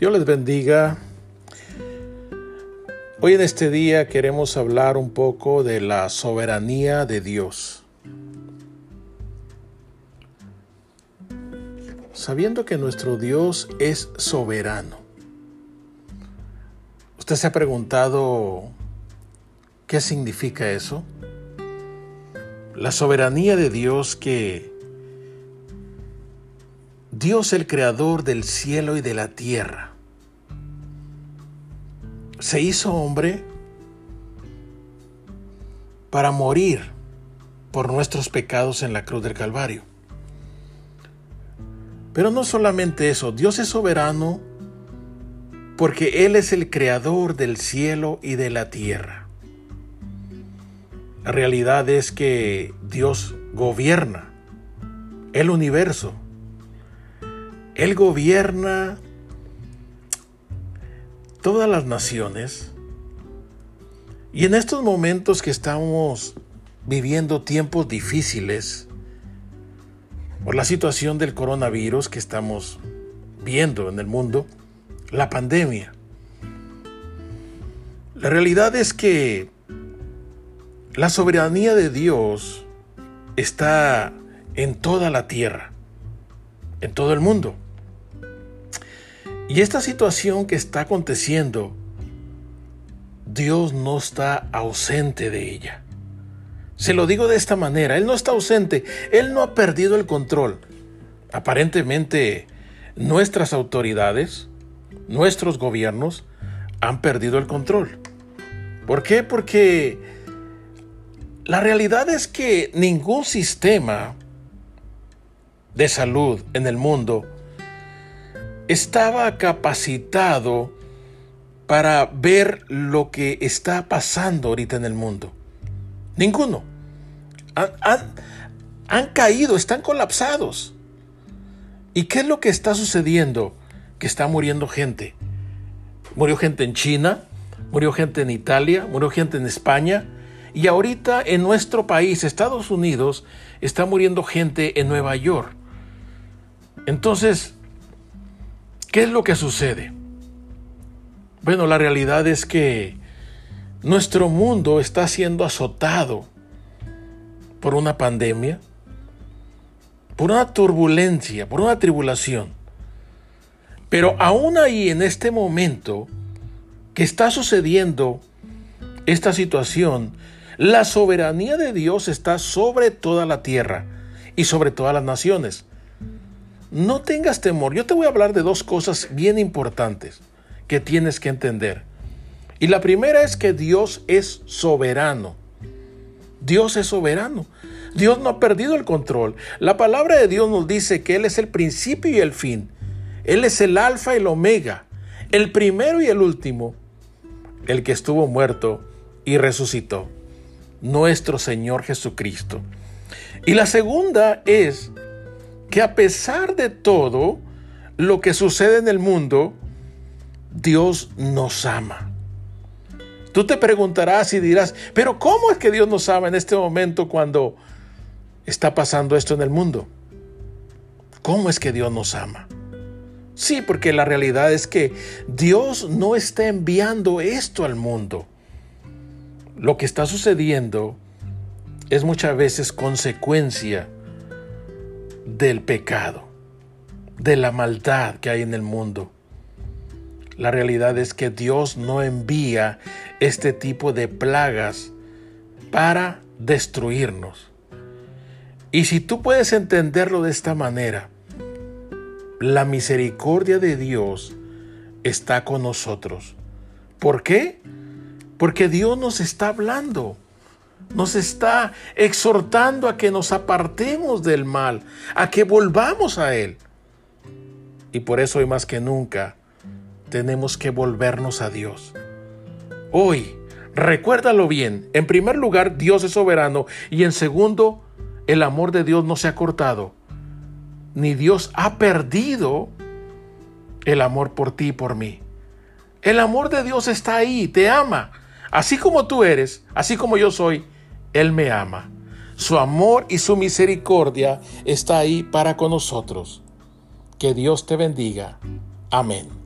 Dios les bendiga. Hoy en este día queremos hablar un poco de la soberanía de Dios. Sabiendo que nuestro Dios es soberano. ¿Usted se ha preguntado qué significa eso? La soberanía de Dios que Dios el creador del cielo y de la tierra se hizo hombre para morir por nuestros pecados en la cruz del Calvario. Pero no solamente eso, Dios es soberano porque Él es el creador del cielo y de la tierra. La realidad es que Dios gobierna el universo. Él gobierna todas las naciones. Y en estos momentos que estamos viviendo tiempos difíciles por la situación del coronavirus que estamos viendo en el mundo, la pandemia. La realidad es que la soberanía de Dios está en toda la tierra, en todo el mundo. Y esta situación que está aconteciendo, Dios no está ausente de ella. Se lo digo de esta manera, Él no está ausente, Él no ha perdido el control. Aparentemente, nuestras autoridades, nuestros gobiernos, han perdido el control. ¿Por qué? Porque la realidad es que ningún sistema de salud en el mundo estaba capacitado para ver lo que está pasando ahorita en el mundo. Ninguno. Han, caído, están colapsados. ¿Y qué es lo que está sucediendo? Que está muriendo gente. Murió gente en China, murió gente en Italia, murió gente en España. Y ahorita en nuestro país, Estados Unidos, está muriendo gente en Nueva York. Entonces, ¿Qué es lo que sucede? Bueno, la realidad es que nuestro mundo está siendo azotado por una pandemia, por una turbulencia, por una tribulación. Pero aún ahí, en este momento que está sucediendo esta situación, la soberanía de Dios está sobre toda la tierra y sobre todas las naciones. No tengas temor. Yo te voy a hablar de dos cosas bien importantes que tienes que entender. Y la primera es que Dios es soberano. Dios es soberano. Dios no ha perdido el control. La palabra de Dios nos dice que Él es el principio y el fin. Él es el alfa y el omega, el primero y el último, el que estuvo muerto y resucitó, nuestro Señor Jesucristo. Y la segunda es que a pesar de todo lo que sucede en el mundo, Dios nos ama. Tú te preguntarás y dirás, pero ¿cómo es que Dios nos ama en este momento cuando está pasando esto en el mundo? ¿Cómo es que Dios nos ama? Sí, porque la realidad es que Dios no está enviando esto al mundo. Lo que está sucediendo es muchas veces consecuencia del pecado, de la maldad que hay en el mundo. La realidad es que Dios no envía este tipo de plagas para destruirnos. Y si tú puedes entenderlo de esta manera, la misericordia de Dios está con nosotros. ¿Por qué? Porque Dios nos está hablando nos está exhortando a que nos apartemos del mal, a que volvamos a Él. Y por eso hoy más que nunca tenemos que volvernos a Dios. Hoy, recuérdalo bien, en primer lugar Dios es soberano y en segundo, el amor de Dios no se ha cortado, ni Dios ha perdido el amor por ti y por mí. El amor de Dios está ahí, te ama, así como tú eres, así como yo soy, él me ama. Su amor y su misericordia está ahí para con nosotros. Que Dios te bendiga. Amén.